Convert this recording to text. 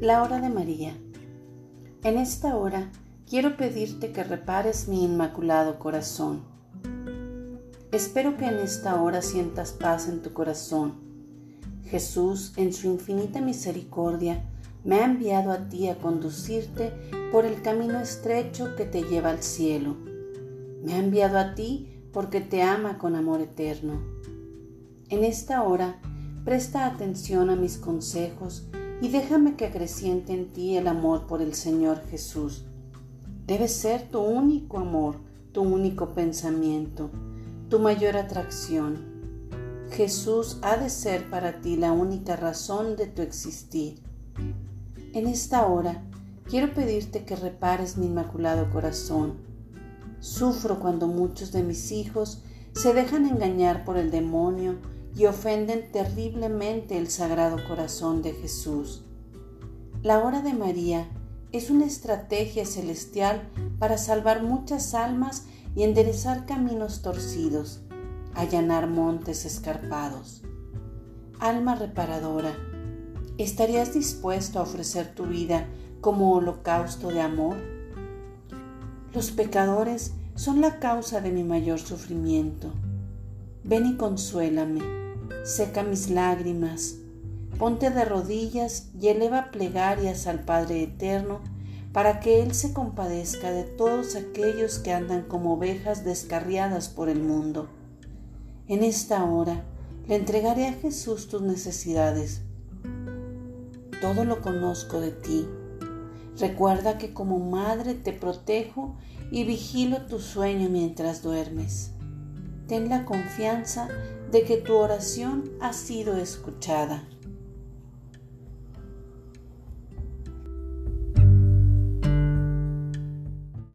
La hora de María. En esta hora quiero pedirte que repares mi inmaculado corazón. Espero que en esta hora sientas paz en tu corazón. Jesús, en su infinita misericordia, me ha enviado a ti a conducirte por el camino estrecho que te lleva al cielo. Me ha enviado a ti porque te ama con amor eterno. En esta hora, presta atención a mis consejos y déjame que acreciente en ti el amor por el Señor Jesús. Debe ser tu único amor, tu único pensamiento, tu mayor atracción. Jesús ha de ser para ti la única razón de tu existir. En esta hora quiero pedirte que repares mi inmaculado corazón. Sufro cuando muchos de mis hijos se dejan engañar por el demonio y ofenden terriblemente el sagrado corazón de Jesús. La hora de María es una estrategia celestial para salvar muchas almas y enderezar caminos torcidos, allanar montes escarpados. Alma reparadora, ¿estarías dispuesto a ofrecer tu vida como holocausto de amor? Los pecadores son la causa de mi mayor sufrimiento. Ven y consuélame seca mis lágrimas, ponte de rodillas y eleva plegarias al Padre Eterno para que Él se compadezca de todos aquellos que andan como ovejas descarriadas por el mundo. En esta hora le entregaré a Jesús tus necesidades. Todo lo conozco de ti. Recuerda que como madre te protejo y vigilo tu sueño mientras duermes. Ten la confianza de que tu oración ha sido escuchada.